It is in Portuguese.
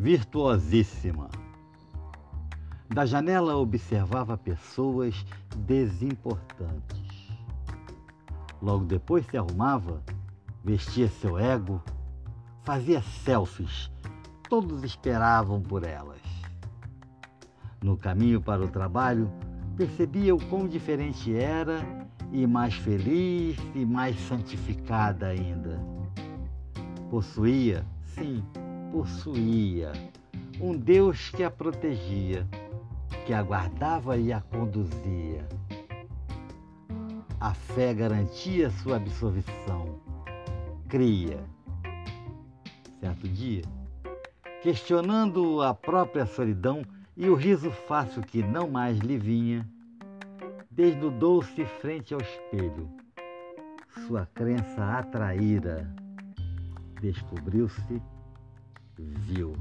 virtuosíssima. Da janela observava pessoas desimportantes. Logo depois se arrumava, vestia seu ego, fazia selfies. Todos esperavam por elas. No caminho para o trabalho, percebia o quão diferente era e mais feliz e mais santificada ainda. Possuía, sim, possuía um Deus que a protegia, que a guardava e a conduzia. A fé garantia sua absolvição. Cria. Certo dia, questionando a própria solidão e o riso fácil que não mais lhe vinha, desnudou-se frente ao espelho. Sua crença atraíra descobriu-se, viu.